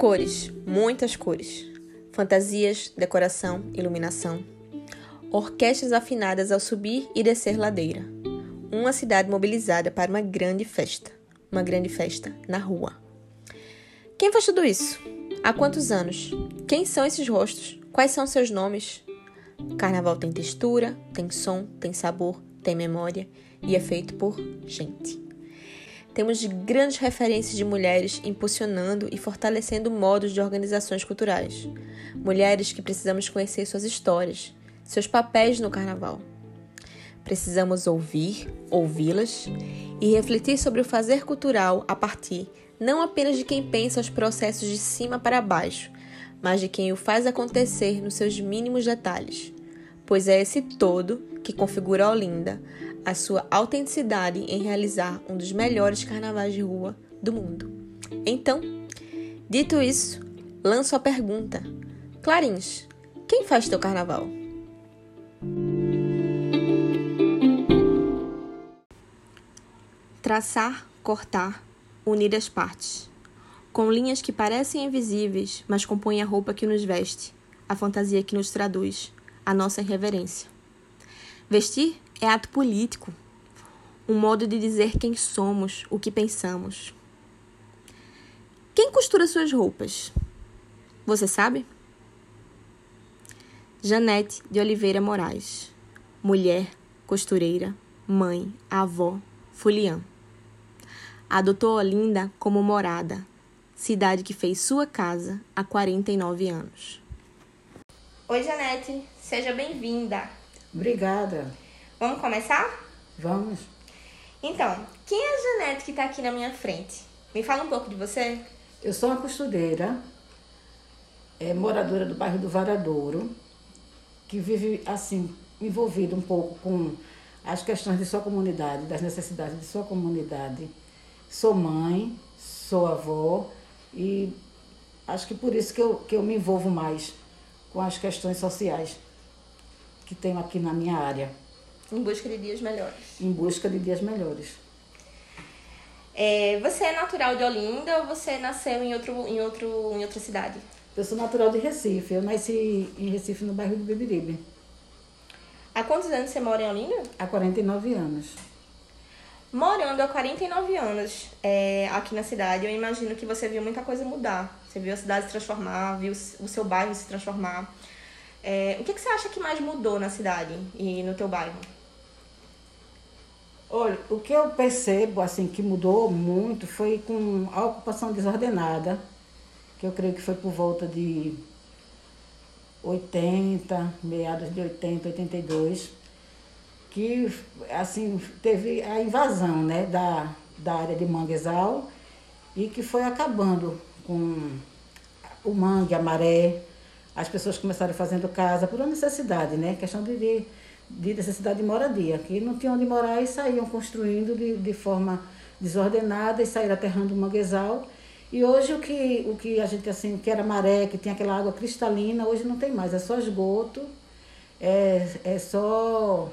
Cores, muitas cores. Fantasias, decoração, iluminação. Orquestras afinadas ao subir e descer ladeira. Uma cidade mobilizada para uma grande festa. Uma grande festa na rua. Quem faz tudo isso? Há quantos anos? Quem são esses rostos? Quais são seus nomes? Carnaval tem textura, tem som, tem sabor, tem memória e é feito por gente. Temos grandes referências de mulheres impulsionando e fortalecendo modos de organizações culturais. Mulheres que precisamos conhecer suas histórias, seus papéis no carnaval. Precisamos ouvir, ouvi-las e refletir sobre o fazer cultural a partir não apenas de quem pensa os processos de cima para baixo, mas de quem o faz acontecer nos seus mínimos detalhes, pois é esse todo que configura a Olinda, a sua autenticidade em realizar um dos melhores carnavais de rua do mundo. Então, dito isso, lanço a pergunta: Clarins, quem faz teu carnaval? Traçar, cortar, unir as partes. Com linhas que parecem invisíveis, mas compõem a roupa que nos veste, a fantasia que nos traduz, a nossa irreverência. Vestir é ato político, um modo de dizer quem somos, o que pensamos. Quem costura suas roupas? Você sabe? Janete de Oliveira Moraes, mulher, costureira, mãe, avó, fuliã. Adotou Olinda como morada, cidade que fez sua casa há 49 anos. Oi, Janete, seja bem-vinda. Obrigada. Vamos começar? Vamos. Então, quem é a Janete que está aqui na minha frente? Me fala um pouco de você. Eu sou uma costureira, é, moradora do bairro do Varadouro, que vive assim, envolvida um pouco com as questões de sua comunidade, das necessidades de sua comunidade. Sou mãe, sou avó e acho que por isso que eu, que eu me envolvo mais com as questões sociais que tenho aqui na minha área. Em busca de dias melhores. Em busca de dias melhores. É, você é natural de Olinda ou você nasceu em, outro, em, outro, em outra cidade? Eu sou natural de Recife. Eu nasci em Recife, no bairro do Beberibe. Há quantos anos você mora em Olinda? Há 49 anos. Morando há 49 anos é, aqui na cidade, eu imagino que você viu muita coisa mudar. Você viu a cidade se transformar, viu o seu bairro se transformar. É, o que, que você acha que mais mudou na cidade e no teu bairro? Olha, o que eu percebo, assim, que mudou muito foi com a ocupação desordenada, que eu creio que foi por volta de 80, meados de 80, 82, que, assim, teve a invasão, né, da, da área de manguezal e que foi acabando com o mangue, a maré, as pessoas começaram fazendo casa por uma necessidade, né, questão de, de de necessidade de moradia, que não tinham onde morar e saíam construindo de, de forma desordenada e saíram aterrando o manguezal. E hoje o que, o que a gente assim, que era maré, que tinha aquela água cristalina, hoje não tem mais, é só esgoto, é, é só.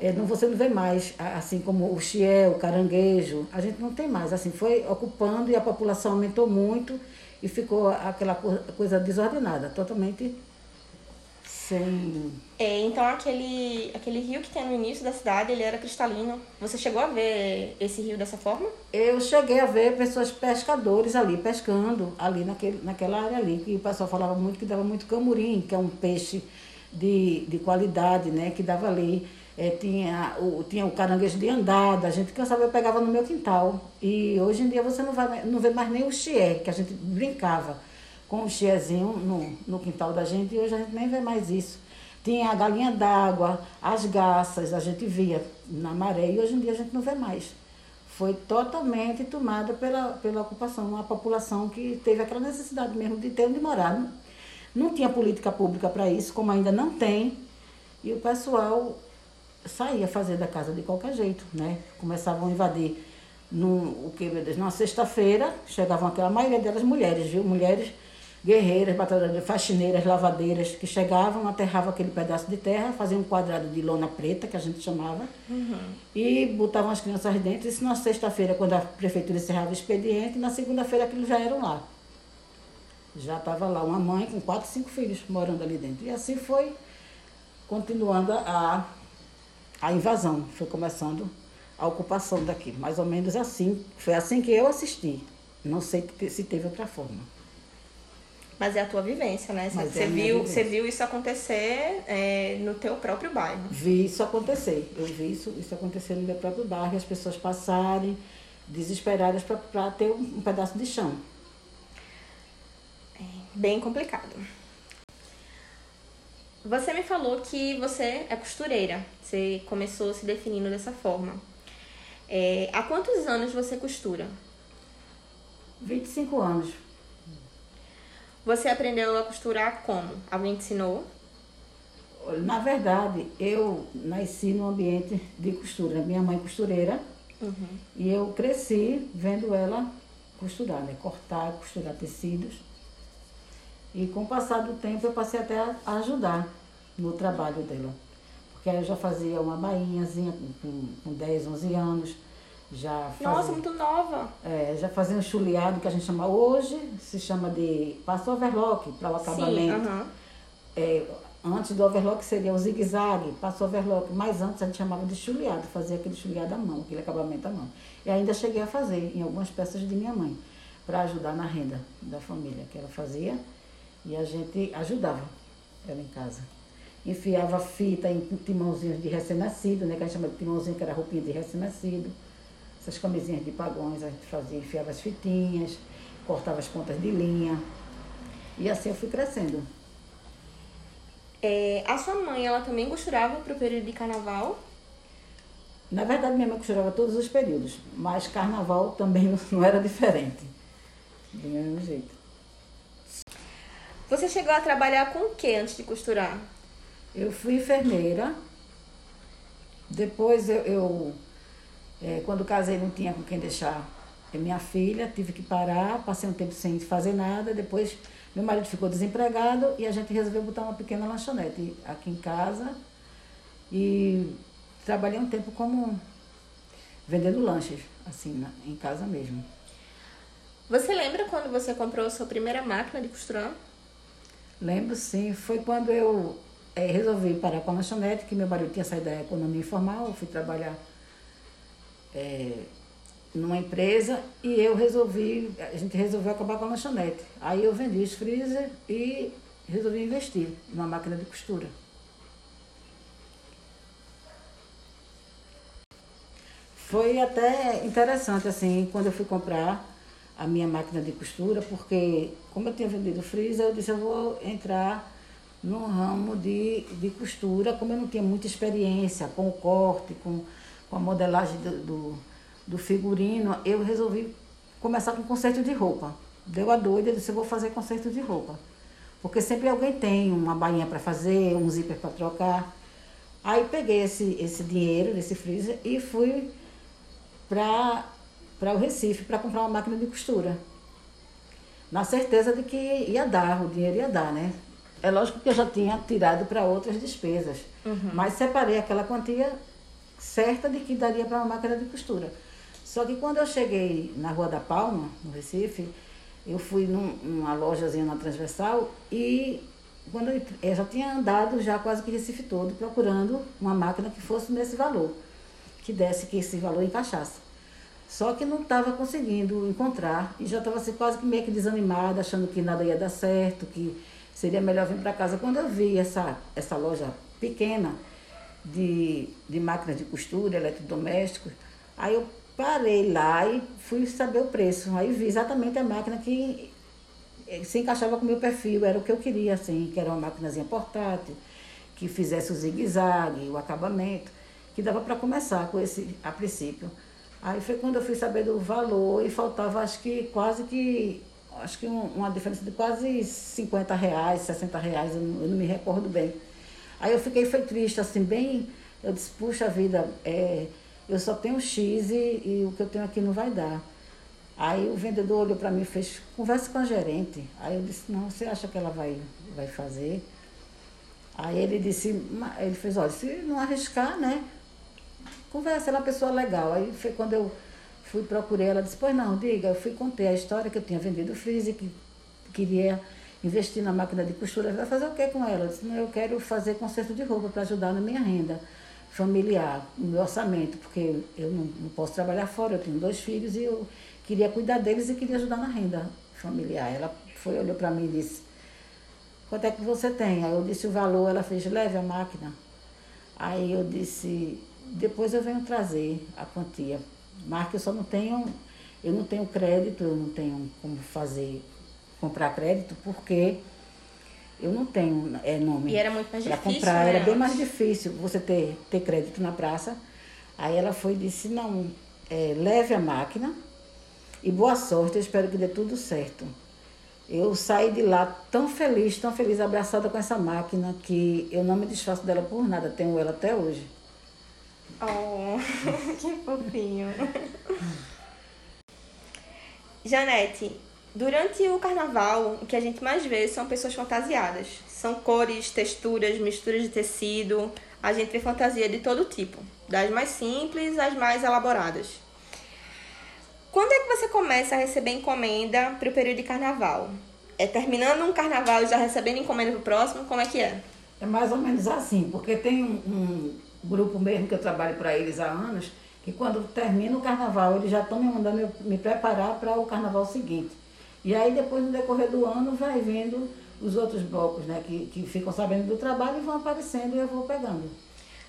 É, não, você não vê mais, assim como o chié, o caranguejo, a gente não tem mais. Assim, foi ocupando e a população aumentou muito e ficou aquela coisa desordenada, totalmente sem. É, então aquele, aquele rio que tem no início da cidade, ele era cristalino. Você chegou a ver esse rio dessa forma? Eu cheguei a ver pessoas pescadores ali, pescando, ali naquele, naquela área ali, que o pessoal falava muito que dava muito camurim, que é um peixe de, de qualidade, né? Que dava ali. É, tinha, o, tinha o caranguejo de andada, a gente cansava, eu pegava no meu quintal. E hoje em dia você não, vai, não vê mais nem o chié, que a gente brincava com o chiezinho no, no quintal da gente e hoje a gente nem vê mais isso. Tinha a galinha d'água, as garças, a gente via na maré e hoje em dia a gente não vê mais. Foi totalmente tomada pela, pela ocupação, uma população que teve aquela necessidade mesmo de ter onde morar. Não, não tinha política pública para isso, como ainda não tem, e o pessoal saía fazer da casa de qualquer jeito, né? Começavam a invadir no, o que, meu Deus, numa sexta-feira, chegavam aquela maioria delas mulheres, viu? Mulheres guerreiras, batalhadoras, faxineiras, lavadeiras, que chegavam, aterravam aquele pedaço de terra, faziam um quadrado de lona preta, que a gente chamava, uhum. e botavam as crianças dentro. Isso na sexta-feira, quando a prefeitura encerrava o expediente, na segunda-feira aquilo já era lá. já estava lá uma mãe com quatro, cinco filhos morando ali dentro. E assim foi continuando a, a invasão, foi começando a ocupação daqui. Mais ou menos assim. Foi assim que eu assisti. Não sei se teve outra forma. Mas é a tua vivência, né? Você, é viu, você viu isso acontecer é, no teu próprio bairro. Vi isso acontecer. Eu vi isso, isso acontecer no meu próprio bairro, as pessoas passarem desesperadas para ter um, um pedaço de chão. É bem complicado. Você me falou que você é costureira. Você começou se definindo dessa forma. É, há quantos anos você costura? 25 anos. Você aprendeu a costurar como? Alguém te ensinou? Na verdade, eu nasci no ambiente de costura. Minha mãe costureira. Uhum. E eu cresci vendo ela costurar, né? cortar, costurar tecidos. E com o passar do tempo eu passei até a ajudar no trabalho dela. Porque aí eu já fazia uma bainhazinha com, com 10, 11 anos. Já fazia, Nossa, muito nova! É, já fazia um chuleado que a gente chama hoje, se chama de passo overlock para o acabamento. Sim, é, antes do overlock seria o zigue-zague, passo overlock, mas antes a gente chamava de chuleado, fazia aquele chuleado à mão, aquele acabamento à mão. E ainda cheguei a fazer em algumas peças de minha mãe, para ajudar na renda da família, que ela fazia e a gente ajudava ela em casa. Enfiava fita em timãozinhos de recém-nascido, né? Que a gente chama de timãozinho, que era roupinha de recém-nascido. Essas camisinhas de pagões a gente fazia, enfiava as fitinhas, cortava as pontas de linha. E assim eu fui crescendo. É, a sua mãe, ela também costurava para o período de carnaval? Na verdade, minha mãe costurava todos os períodos, mas carnaval também não era diferente. Do mesmo jeito. Você chegou a trabalhar com o que antes de costurar? Eu fui enfermeira. Depois eu, eu é, quando casei não tinha com quem deixar minha filha, tive que parar, passei um tempo sem fazer nada, depois meu marido ficou desempregado e a gente resolveu botar uma pequena lanchonete aqui em casa e trabalhei um tempo como vendendo lanches, assim, na, em casa mesmo. Você lembra quando você comprou a sua primeira máquina de costurar? Lembro sim, foi quando eu é, resolvi parar com a lanchonete, que meu marido tinha saído da economia informal, eu fui trabalhar é, numa empresa e eu resolvi, a gente resolveu acabar com a lanchonete. Aí eu vendi os freezer e resolvi investir numa máquina de costura. Foi até interessante, assim, quando eu fui comprar, a minha máquina de costura, porque como eu tinha vendido freezer, eu disse, eu vou entrar no ramo de, de costura, como eu não tinha muita experiência com o corte, com, com a modelagem do, do, do figurino, eu resolvi começar com conserto de roupa. Deu a doida, eu disse, eu vou fazer conserto de roupa. Porque sempre alguém tem uma bainha para fazer, um zíper para trocar. Aí peguei esse, esse dinheiro desse freezer e fui para para o Recife para comprar uma máquina de costura. Na certeza de que ia dar, o dinheiro ia dar, né? É lógico que eu já tinha tirado para outras despesas, uhum. mas separei aquela quantia certa de que daria para uma máquina de costura. Só que quando eu cheguei na Rua da Palma, no Recife, eu fui num, numa lojazinha na Transversal e quando eu, eu já tinha andado já quase que Recife todo procurando uma máquina que fosse nesse valor, que desse que esse valor encaixasse. Só que não estava conseguindo encontrar e já estava assim, quase que meio que desanimada, achando que nada ia dar certo, que seria melhor vir para casa. Quando eu vi essa, essa loja pequena de, de máquinas de costura, eletrodomésticos, aí eu parei lá e fui saber o preço. Aí vi exatamente a máquina que se encaixava com o meu perfil, era o que eu queria, assim, que era uma máquinazinha portátil, que fizesse o zigue-zague, o acabamento, que dava para começar com esse a princípio. Aí foi quando eu fui saber do valor e faltava acho que quase que, acho que um, uma diferença de quase 50 reais, 60 reais, eu não, eu não, me recordo bem. Aí eu fiquei foi triste, assim, bem, eu disse, puxa vida, é, eu só tenho X e, e, o que eu tenho aqui não vai dar. Aí o vendedor olhou para mim e fez, converse com a gerente. Aí eu disse, não, você acha que ela vai, vai fazer? Aí ele disse, ele fez, olha, se não arriscar, né? conversa, ela é uma pessoa legal. Aí foi quando eu fui procurei, ela disse, pois não, diga, eu fui contei a história que eu tinha vendido o freezer, que queria investir na máquina de costura. Vai fazer o que com ela? Eu disse, eu quero fazer conserto de roupa para ajudar na minha renda familiar, no meu orçamento, porque eu não, não posso trabalhar fora, eu tenho dois filhos e eu queria cuidar deles e queria ajudar na renda familiar. Ela foi, olhou para mim e disse, quanto é que você tem? Aí eu disse o valor, ela fez, leve a máquina. Aí eu disse, depois eu venho trazer a quantia. Marca, eu só não tenho, eu não tenho crédito, eu não tenho como fazer, comprar crédito, porque eu não tenho é, nome. E era muito mais pra difícil. comprar, né, era bem mais difícil você ter, ter crédito na praça. Aí ela foi e disse, não, é, leve a máquina e boa sorte, eu espero que dê tudo certo. Eu saí de lá tão feliz, tão feliz, abraçada com essa máquina, que eu não me desfaço dela por nada, tenho ela até hoje. Oh, que fofinho. Janete, durante o carnaval, o que a gente mais vê são pessoas fantasiadas. São cores, texturas, misturas de tecido. A gente vê fantasia de todo tipo, das mais simples às mais elaboradas. Quando é que você começa a receber encomenda para o período de carnaval? É terminando um carnaval e já recebendo encomenda para o próximo? Como é que é? É mais ou menos assim, porque tem um, um grupo mesmo que eu trabalho para eles há anos, que quando termina o carnaval, eles já estão me mandando me preparar para o carnaval seguinte. E aí depois, no decorrer do ano, vai vendo os outros blocos, né, que, que ficam sabendo do trabalho e vão aparecendo e eu vou pegando.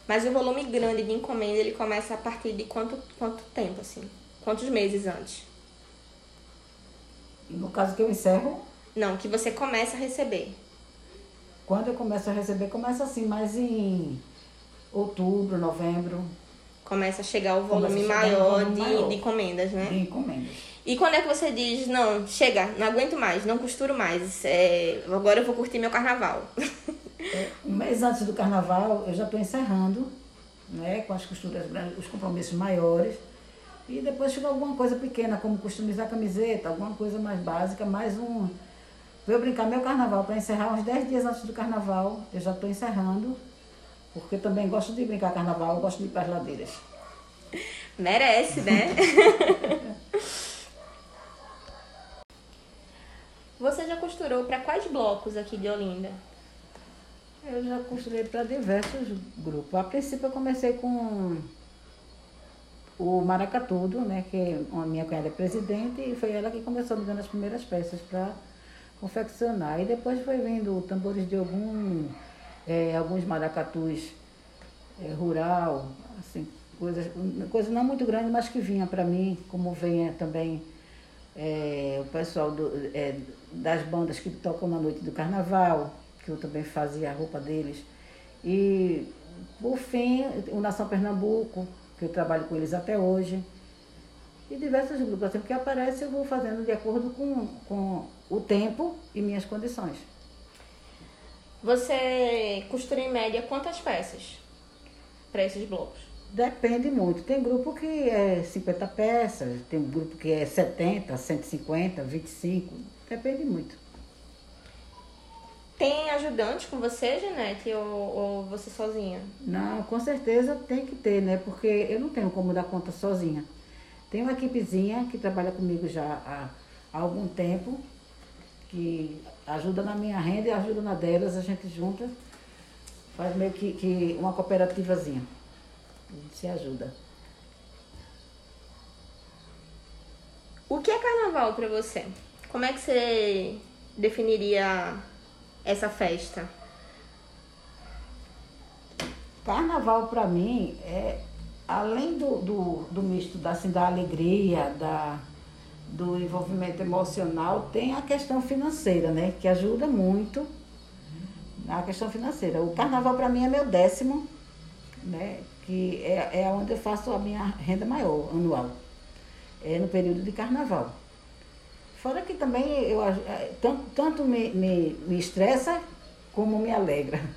Mas o volume grande de encomenda, ele começa a partir de quanto, quanto tempo, assim? Quantos meses antes? No caso que eu encerro, Não, que você começa a receber. quando eu começo a receber, começa assim, mais em outubro, novembro, Começa a chegar o a volume maior, um de, maior. de encomendas, né? de encomendas. E quando é que você diz, não, chega, não aguento mais, não costuro mais, é, agora eu vou curtir meu carnaval? É, um mês antes do carnaval, eu já estou encerrando, né, com as costuras grandes, os compromissos maiores. E depois chega alguma coisa pequena, como customizar camiseta, alguma coisa mais básica, mais um. Vou brincar meu carnaval, para encerrar uns 10 dias antes do carnaval, eu já estou encerrando, porque também gosto de brincar carnaval, eu gosto de ir para as ladeiras. Merece, né? você já costurou para quais blocos aqui de Olinda? Eu já costurei para diversos grupos. A princípio eu comecei com o Maracatudo, né, que a minha cunhada é presidente, e foi ela que começou me dando as primeiras peças para confeccionar. E depois foi vindo tambores de algum, eh, alguns maracatus eh, rural, assim, coisas, coisa não muito grande, mas que vinha para mim, como venha também eh, o pessoal do, eh, das bandas que tocam na noite do carnaval, que eu também fazia a roupa deles. E, por fim, o Nação Pernambuco, que eu trabalho com eles até hoje. E diversos grupos, assim, que aparece eu vou fazendo de acordo com, com o tempo e minhas condições. Você costura em média quantas peças para esses blocos? Depende muito. Tem grupo que é 50 peças, tem grupo que é 70, 150, 25. Depende muito. Tem ajudante com você, Janete, ou, ou você sozinha? Não, com certeza tem que ter, né? Porque eu não tenho como dar conta sozinha. Tem uma equipezinha que trabalha comigo já há, há algum tempo, que ajuda na minha renda e ajuda na delas, a gente junta, faz meio que, que uma cooperativazinha. A gente se ajuda. O que é carnaval para você? Como é que você definiria essa festa? Carnaval para mim é além do, do, do misto da, assim, da alegria, da, do envolvimento emocional, tem a questão financeira, né? Que ajuda muito na questão financeira. O carnaval para mim é meu décimo, né? Que é, é onde eu faço a minha renda maior anual. É no período de carnaval. Fora que também eu eh, tanto, tanto me, me, me estressa como me alegra.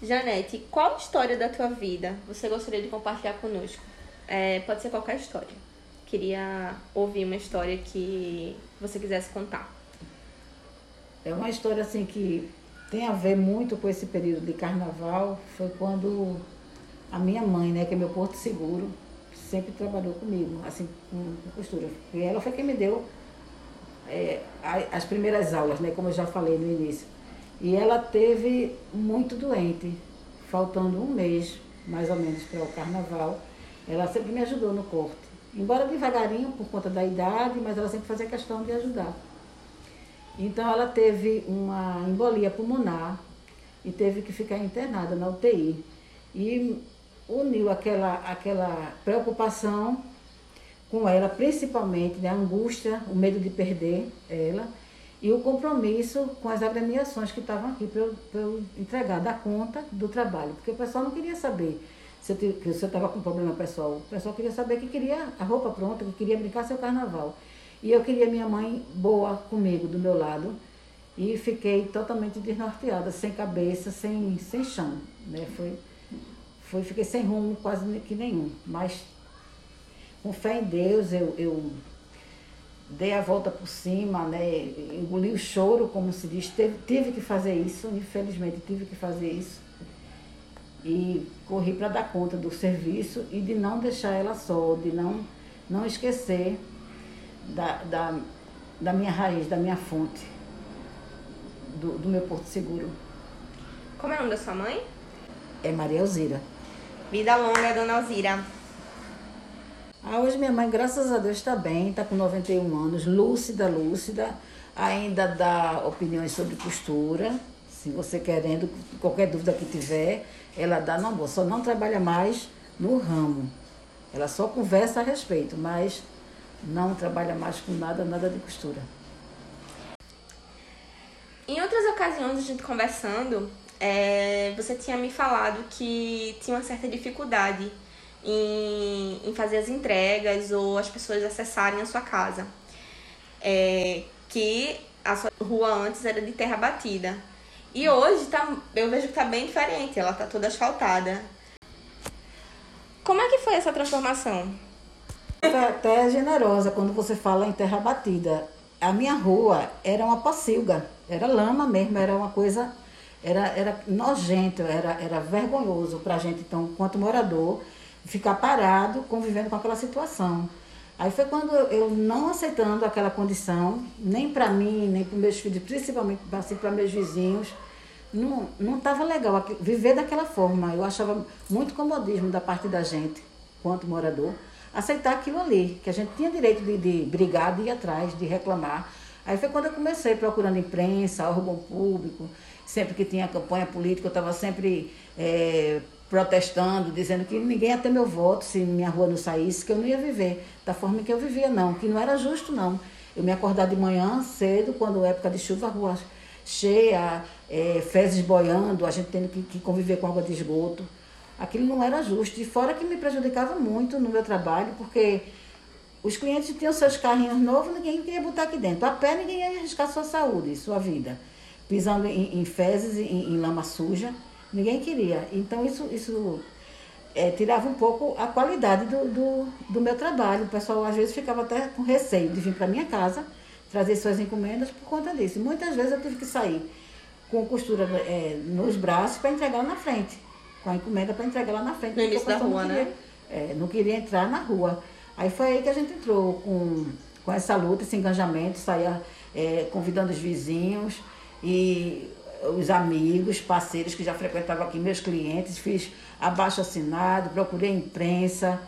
Janete, qual história da tua vida você gostaria de compartilhar conosco? É, pode ser qualquer história. Queria ouvir uma história que você quisesse contar. É uma história assim que tem a ver muito com esse período de carnaval. Foi quando a minha mãe, né, que é meu porto seguro, sempre trabalhou comigo, assim, com, costura. E ela foi quem me deu é, as primeiras aulas, né, como eu já falei no início. E ela teve muito doente, faltando um mês, mais ou menos, para o carnaval. Ela sempre me ajudou no corte. Embora devagarinho, por conta da idade, mas ela sempre fazia questão de ajudar. Então ela teve uma embolia pulmonar e teve que ficar internada na UTI. E uniu aquela, aquela preocupação com ela, principalmente né, a angústia, o medo de perder ela e o compromisso com as agremiações que estavam aqui para eu, eu, entregar, dar conta do trabalho. Porque o pessoal não queria saber se eu, estava com problema pessoal. O pessoal queria saber que queria a roupa pronta, que queria brincar seu carnaval. E eu queria minha mãe boa comigo, do meu lado. E fiquei totalmente desnorteada, sem cabeça, sem, sem chão. Né? Foi, foi, fiquei sem rumo quase que nenhum. Mas com fé em Deus, eu, eu dei a volta por cima, né? engoli o choro, como se diz. Teve, tive que fazer isso, infelizmente tive que fazer isso. E corri para dar conta do serviço e de não deixar ela só, de não, não esquecer da, da, da minha raiz, da minha fonte, do, do meu porto seguro. Como é o nome da sua mãe? É Maria Alzira. Vida longa, dona Alzira. Ah, hoje minha mãe, graças a Deus, está bem, está com 91 anos, lúcida, lúcida, ainda dá opiniões sobre costura. Se você querendo, qualquer dúvida que tiver, ela dá não boa. Só não trabalha mais no ramo. Ela só conversa a respeito, mas não trabalha mais com nada, nada de costura. Em outras ocasiões, a gente conversando, é, você tinha me falado que tinha uma certa dificuldade em, em fazer as entregas ou as pessoas acessarem a sua casa. É, que a sua rua antes era de terra batida. E hoje tá, eu vejo que tá bem diferente, ela tá toda asfaltada. Como é que foi essa transformação? Foi até generosa quando você fala em terra batida. A minha rua era uma pocilga, era lama mesmo, era uma coisa, era, era nojento, era, era vergonhoso pra gente, então, quanto morador ficar parado convivendo com aquela situação. Aí foi quando eu não aceitando aquela condição, nem para mim, nem para meus filhos, principalmente assim, para meus vizinhos, não estava legal viver daquela forma. Eu achava muito comodismo da parte da gente, quanto morador, aceitar aquilo ali, que a gente tinha direito de, de brigar, de ir atrás, de reclamar. Aí foi quando eu comecei procurando imprensa, órgão público, sempre que tinha campanha política, eu estava sempre é, protestando, dizendo que ninguém ia ter meu voto se minha rua não saísse, que eu não ia viver da forma que eu vivia, não, que não era justo, não. Eu me acordar de manhã cedo, quando época de chuva, a rua cheia, é, fezes boiando, a gente tendo que, que, conviver com água de esgoto. Aquilo não era justo. E fora que me prejudicava muito no meu trabalho, porque os clientes tinham seus carrinhos novos, ninguém queria botar aqui dentro. A pé ninguém ia arriscar sua saúde, sua vida. Pisando em, em fezes, em, em lama suja. Ninguém queria. Então isso, isso é, tirava um pouco a qualidade do, do, do, meu trabalho. O pessoal às vezes ficava até com receio de vir para minha casa trazer suas encomendas por conta disso. Muitas vezes eu tive que sair com costura é, nos braços para entregar lá na frente. Com a encomenda para entregar lá na frente. No início da rua, não queria, né? É, não queria entrar na rua. Aí foi aí que a gente entrou com, com essa luta, esse engajamento, saía é, convidando os vizinhos e os amigos, parceiros que já frequentavam aqui, meus clientes, fiz abaixo assinado, procurei imprensa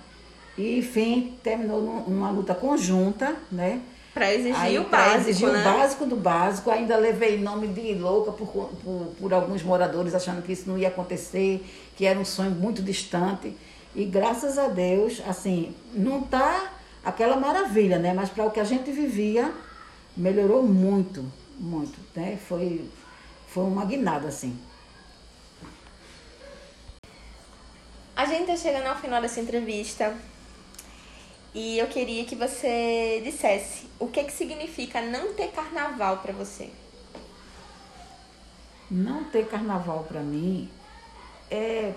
e, enfim, terminou numa luta conjunta, né? Para exigir Aí, o básico, exigir né? o básico do básico, ainda levei nome de louca por, por, por alguns moradores achando que isso não ia acontecer, que era um sonho muito distante. E graças a Deus, assim, não tá aquela maravilha, né? Mas para o que a gente vivia, melhorou muito, muito, né? Foi foi uma guinada, assim. A gente está chegando ao final dessa entrevista e eu queria que você dissesse o que, que significa não ter carnaval para você. Não ter carnaval para mim é,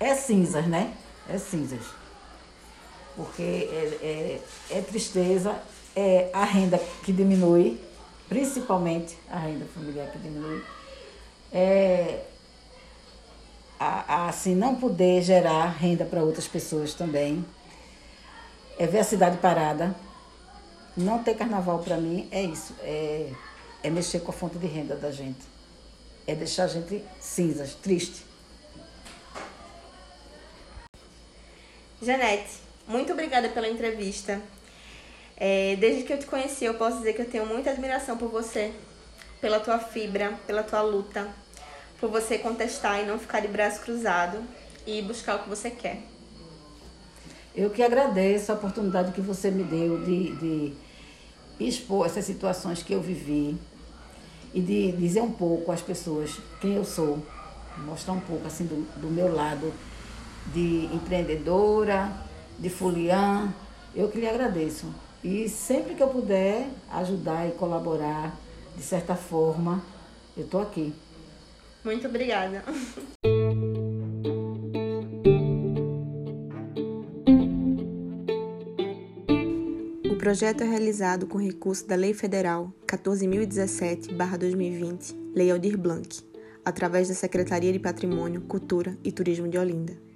é cinzas, né? É cinzas. Porque é, é, é tristeza, é a renda que diminui, principalmente a renda familiar que diminui, é, a, a, assim, não poder gerar renda para outras pessoas também. É ver a cidade parada. Não ter carnaval para mim é isso, é, é mexer com a fonte de renda da gente. É deixar a gente cinzas, triste. Janete, muito obrigada pela entrevista. É, desde que eu te conheci, eu posso dizer que eu tenho muita admiração por você, pela tua fibra, pela tua luta, por você contestar e não ficar de braço cruzado e buscar o que você quer. Eu que agradeço a oportunidade que você me deu de, de expor essas situações que eu vivi e de dizer um pouco às pessoas quem eu sou, mostrar um pouco assim do, do meu lado de empreendedora, de fuliã. Eu que lhe agradeço. E sempre que eu puder ajudar e colaborar de certa forma, eu estou aqui. Muito obrigada. projeto é realizado com recurso da Lei Federal 14.017-2020, Lei Aldir Blanc, através da Secretaria de Patrimônio, Cultura e Turismo de Olinda.